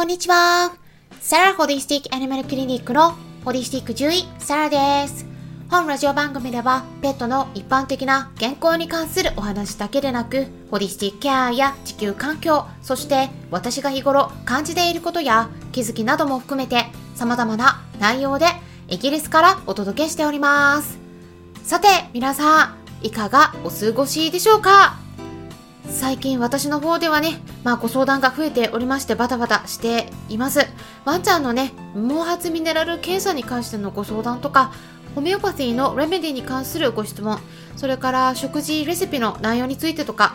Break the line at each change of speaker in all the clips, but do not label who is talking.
こんにちは。サラホディスティックアニマルクリニックのホディスティック獣医、サラです。本ラジオ番組では、ペットの一般的な健康に関するお話だけでなく、ホディスティックケアや地球環境、そして私が日頃感じていることや気づきなども含めて、様々な内容でイギリスからお届けしております。さて、皆さん、いかがお過ごしでしょうか？最近私の方ではね、まあご相談が増えておりましてバタバタしています。ワンちゃんのね、毛髪ミネラル検査に関してのご相談とか、ホメオパシーのレメディに関するご質問、それから食事レシピの内容についてとか、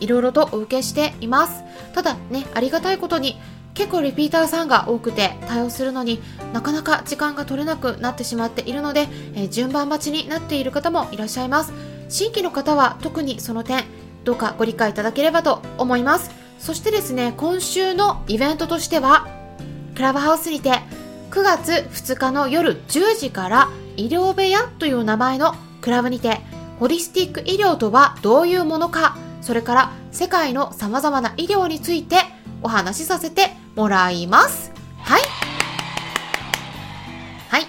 いろいろとお受けしています。ただね、ありがたいことに、結構リピーターさんが多くて対応するのになかなか時間が取れなくなってしまっているので、えー、順番待ちになっている方もいらっしゃいます新規の方は特にその点どうかご理解いただければと思いますそしてですね今週のイベントとしてはクラブハウスにて9月2日の夜10時から医療部屋という名前のクラブにてホリスティック医療とはどういうものかそれから世界の様々な医療についてお話しさせてもらいます。はい。はい。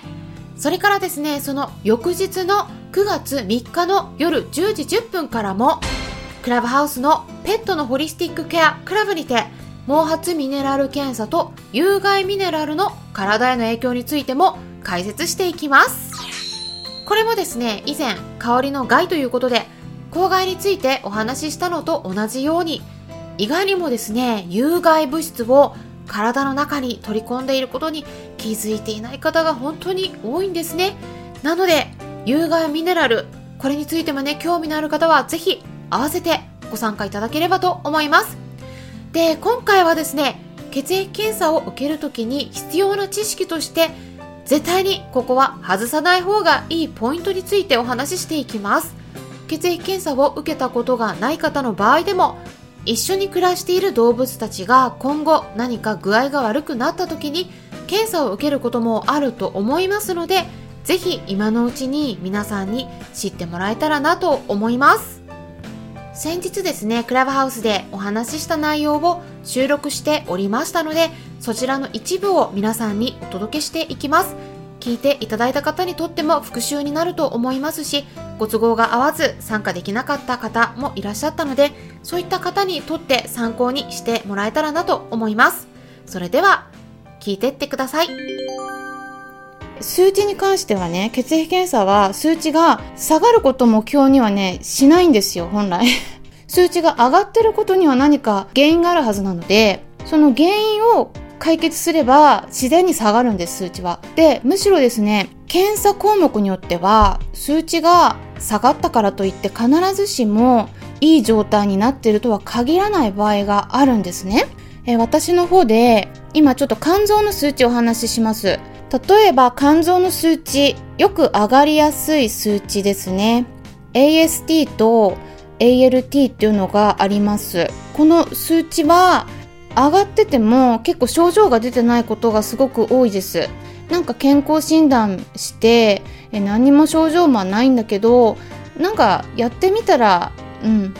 それからですねその翌日の9月3日の夜10時10分からもクラブハウスのペットのホリスティックケアクラブにて毛髪ミネラル検査と有害ミネラルの体への影響についても解説していきます。これもですね以前香りの害ということで公害についてお話ししたのと同じように意外にもですね有害物質を体の中に取り込んでいることに気づいていない方が本当に多いんですね。なので有害ミネラルこれについてもね興味のある方はぜひ合わせてご参加いただければと思います。で、今回はですね、血液検査を受けるときに必要な知識として、絶対にここは外さない方がいいポイントについてお話ししていきます。血液検査を受けたことがない方の場合でも、一緒に暮らしている動物たちが今後何か具合が悪くなった時に検査を受けることもあると思いますので、ぜひ今のうちに皆さんに知ってもらえたらなと思います。先日ですね、クラブハウスでお話しした内容を収録しておりましたので、そちらの一部を皆さんにお届けしていきます。聞いていただいた方にとっても復習になると思いますし、ご都合が合わず参加できなかった方もいらっしゃったので、そういった方にとって参考にしてもらえたらなと思います。それでは、聞いてってください。
数値に関してはね、血液検査は数値が下がること目標にはね、しないんですよ、本来。数値が上がってることには何か原因があるはずなので、その原因を解決すれば自然に下がるんです、数値は。で、むしろですね、検査項目によっては数値が下がったからといって必ずしもいい状態になっているとは限らない場合があるんですね。え私の方で今ちょっと肝臓の数値をお話しします。例えば肝臓の数値、よく上がりやすい数値ですね。AST と ALT っていうのがあります。この数値は上がってても結構症状が出てないことがすごく多いです。なんか健康診断してえ何も症状もないんだけどなんかやってみたらうん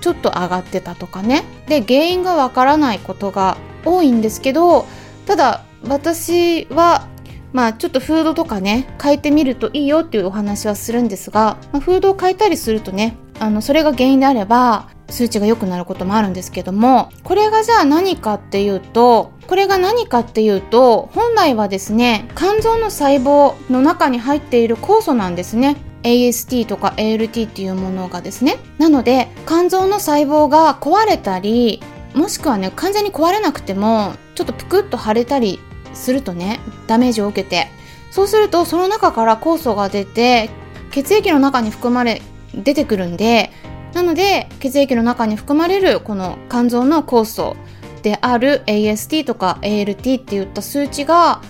ちょっと上がってたとかねで原因がわからないことが多いんですけどただ私はまあちょっとフードとかね変えてみるといいよっていうお話はするんですが、まあ、フードを変えたりするとねあのそれが原因であれば数値が良くなることもあるんですけどもこれがじゃあ何かっていうとこれが何かっていうと本来はですね肝臓の細胞の中に入っている酵素なんですね。AST とか ALT っていうものがですね。なので肝臓の細胞が壊れたりもしくはね完全に壊れなくてもちょっとぷくっと腫れたりするとねダメージを受けて。そうするとその中から酵素が出て血液の中に含まれ出てくるんでなので血液の中に含まれるこの肝臓の酵素である AST とか ALT っていった数値が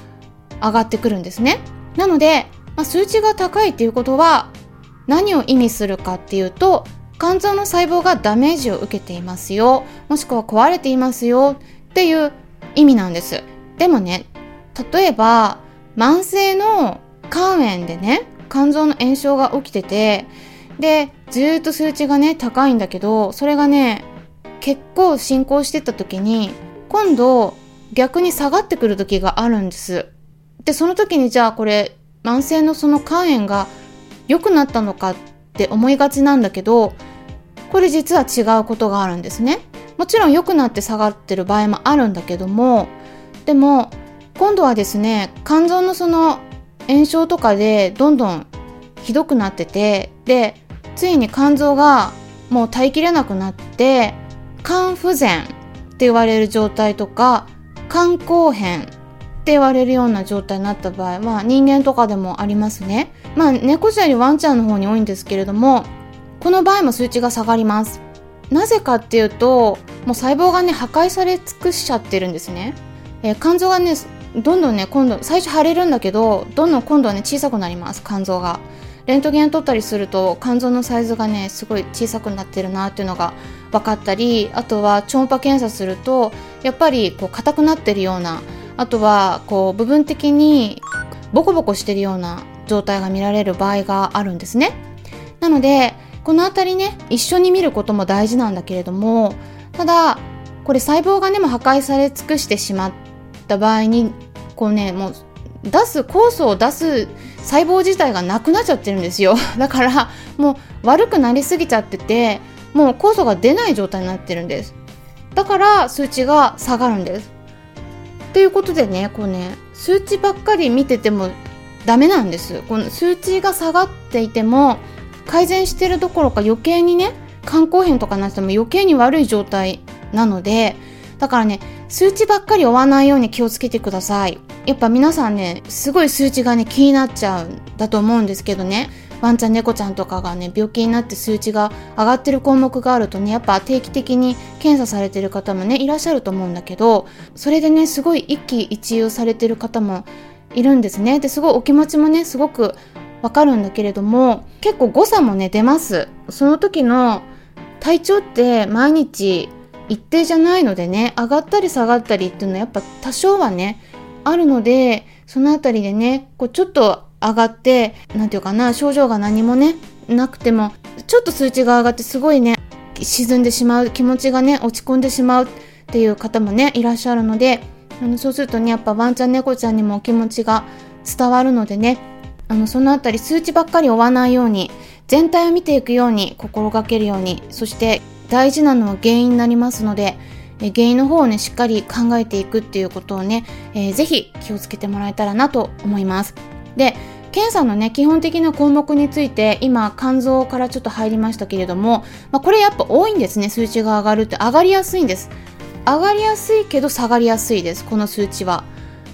上がってくるんですね。なので、まあ、数値が高いっていうことは何を意味するかっていうと肝臓の細胞がダメージを受けていますよ。もしくは壊れていますよっていう意味なんです。でもね例えば慢性の肝炎でね肝臓の炎症が起きててでずっと数値がね高いんだけどそれがね結構進行してった時に今度逆に下がってくる時があるんです。で、その時にじゃあこれ、慢性のその肝炎が良くなったのかって思いがちなんだけど、これ実は違うことがあるんですね。もちろん良くなって下がってる場合もあるんだけども、でも今度はですね、肝臓のその炎症とかでどんどんひどくなってて、で、ついに肝臓がもう耐えきれなくなって、肝不全って言われる状態とか、肝硬変って言われるような状態になった場合は人間とかでもありますね。まあ猫ちゃんよりワンちゃんの方に多いんですけれども、この場合も数値が下がります。なぜかっていうと、もう細胞がね、破壊され尽くしちゃってるんですね。えー、肝臓がね、どんどんね、今度、最初腫れるんだけど、どんどん今度はね、小さくなります、肝臓が。レントゲン取ったりすると、肝臓のサイズがね、すごい小さくなってるなっていうのが分かったり、あとは超音波検査すると、やっぱりこう硬くなってるような、あとはこう部分的にボコボコしてるような状態が見られる場合があるんですね。なので、この辺りね、一緒に見ることも大事なんだけれども、ただ、これ細胞がね、も破壊され尽くしてしまってた場合に、こうね、もう出す、酵素を出す細胞自体がなくなっちゃってるんですよ。だから、もう悪くなりすぎちゃってて、もう酵素が出ない状態になってるんです。だから数値が下がるんです。ということでね、こうね、数値ばっかり見ててもダメなんです。この数値が下がっていても、改善してるどころか余計にね、肝硬変とかなっても余計に悪い状態なので、だからね、数値ばっかり追わないように気をつけてください。やっぱ皆さんね、すごい数値がね、気になっちゃうんだと思うんですけどね。ワンちゃん猫ちゃんとかがね病気になって数値が上がってる項目があるとねやっぱ定期的に検査されてる方もねいらっしゃると思うんだけどそれでねすごい一喜一憂されてる方もいるんですねですごいお気持ちもねすごくわかるんだけれども結構誤差もね出ますその時の体調って毎日一定じゃないのでね上がったり下がったりっていうのはやっぱ多少はねあるのでそのあたりでねこうちょっと上がって、なんていうかな、症状が何もね、なくても、ちょっと数値が上がってすごいね、沈んでしまう、気持ちがね、落ち込んでしまうっていう方もね、いらっしゃるので、あのそうするとね、やっぱワンちゃん猫ちゃんにもお気持ちが伝わるのでね、あの、そのあたり数値ばっかり追わないように、全体を見ていくように心がけるように、そして大事なのは原因になりますので、え原因の方をね、しっかり考えていくっていうことをね、えー、ぜひ気をつけてもらえたらなと思います。で、検査のね、基本的な項目について、今、肝臓からちょっと入りましたけれども、まあ、これやっぱ多いんですね、数値が上がるって。上がりやすいんです。上がりやすいけど下がりやすいです、この数値は。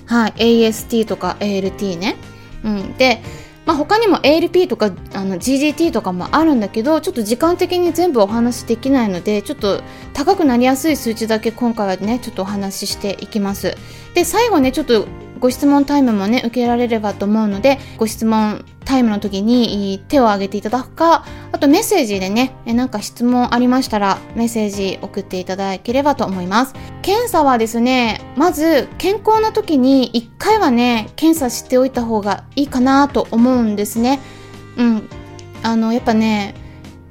はい、AST とか ALT ね。うん。で、まあ、他にも ALP とかあの GGT とかもあるんだけどちょっと時間的に全部お話しできないのでちょっと高くなりやすい数値だけ今回はねちょっとお話ししていきます。で最後ねちょっとご質問タイムもね、受けられればと思うので、ご質問タイムの時に手を挙げていただくか、あとメッセージでね、なんか質問ありましたらメッセージ送っていただければと思います。検査はですね、まず健康な時に1回はね、検査しておいた方がいいかなと思うんですね。うん。あの、やっぱね、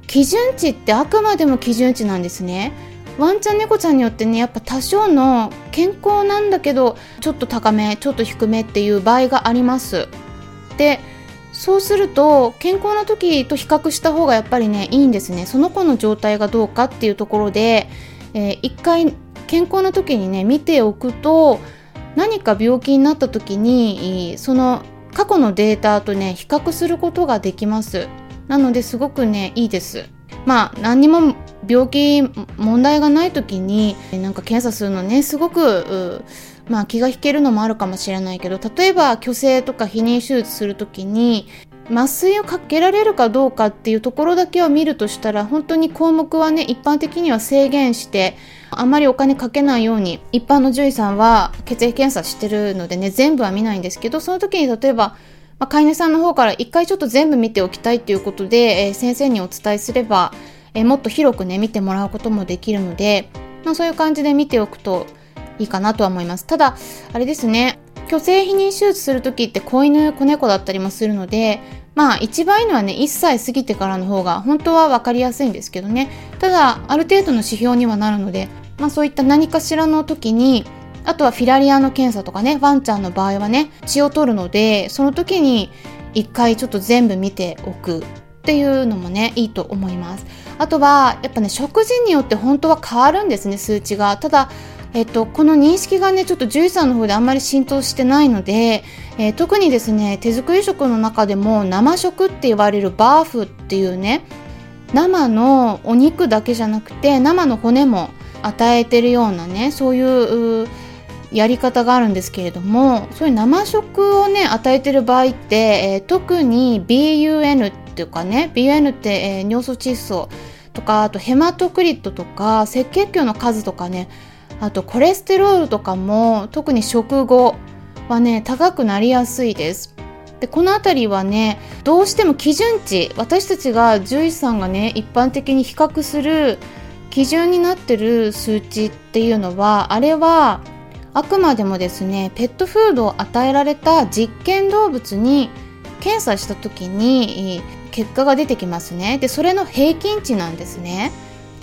基準値ってあくまでも基準値なんですね。ワンちゃん猫ちゃんによってねやっぱ多少の健康なんだけどちょっと高めちょっと低めっていう場合があります。でそうすると健康な時と比較した方がやっぱりねいいんですね。その子の状態がどうかっていうところで、えー、一回健康な時にね見ておくと何か病気になった時にその過去のデータとね比較することができます。なのですごくねいいです。まあ何にも病気問題がない時になんか検査するのねすごくまあ気が引けるのもあるかもしれないけど例えば虚勢とか避妊手術する時に麻酔をかけられるかどうかっていうところだけを見るとしたら本当に項目はね一般的には制限してあまりお金かけないように一般の獣医さんは血液検査してるのでね全部は見ないんですけどその時に例えばまあ、飼い主さんの方から一回ちょっと全部見ておきたいということで、えー、先生にお伝えすれば、え、もっと広くね、見てもらうこともできるので、まあ、そういう感じで見ておくといいかなとは思います。ただ、あれですね、虚勢避妊手術するときって子犬、子猫だったりもするので、まあ一番いいのはね、1歳過ぎてからの方が本当は分かりやすいんですけどね。ただ、ある程度の指標にはなるので、まあそういった何かしらの時に、あとはフィラリアの検査とかね、ワンちゃんの場合はね、血を取るので、その時に一回ちょっと全部見ておくっていうのもね、いいと思います。あとは、やっぱね、食事によって本当は変わるんですね、数値が。ただ、えっと、この認識がね、ちょっと獣医さんの方であんまり浸透してないので、えー、特にですね、手作り食の中でも生食って言われるバーフっていうね、生のお肉だけじゃなくて、生の骨も与えてるようなね、そういうやり方があるんですけれども、そういう生食をね、与えてる場合って、えー、特に BUN っっていうかね、BUN って、えー、尿素窒素とか、あとヘマトクリットとか、赤血球の数とかね、あとコレステロールとかも特に食後はね高くなりやすいです。でこの辺りはねどうしても基準値私たちが獣医さんがね一般的に比較する基準になってる数値っていうのはあれはあくまでもですねペットフードを与えられた実験動物に検査した時に結果が出てきますね。でそれの平均値なんですね。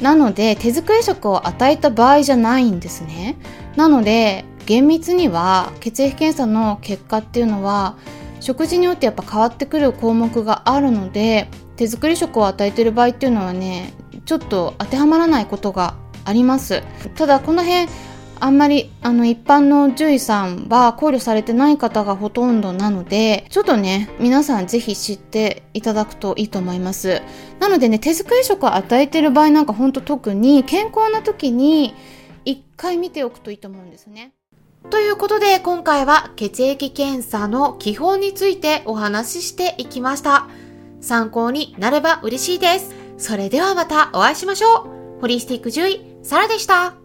なので手作り食を与えた場合じゃないんですね。なので厳密には血液検査の結果っていうのは食事によってやっぱ変わってくる項目があるので手作り食を与えてる場合っていうのはねちょっと当てはまらないことがあります。ただこの辺あんまりあの一般の獣医さんは考慮されてない方がほとんどなのでちょっとね皆さんぜひ知っていただくといいと思います。なのでね手作り食を与えてる場合なんかほんと特に健康な時に一回見ておくといいと思うんですね。
ということで今回は血液検査の基本についてお話ししていきました。参考になれば嬉しいです。それではまたお会いしましょう。ホリスティック獣医サラでした。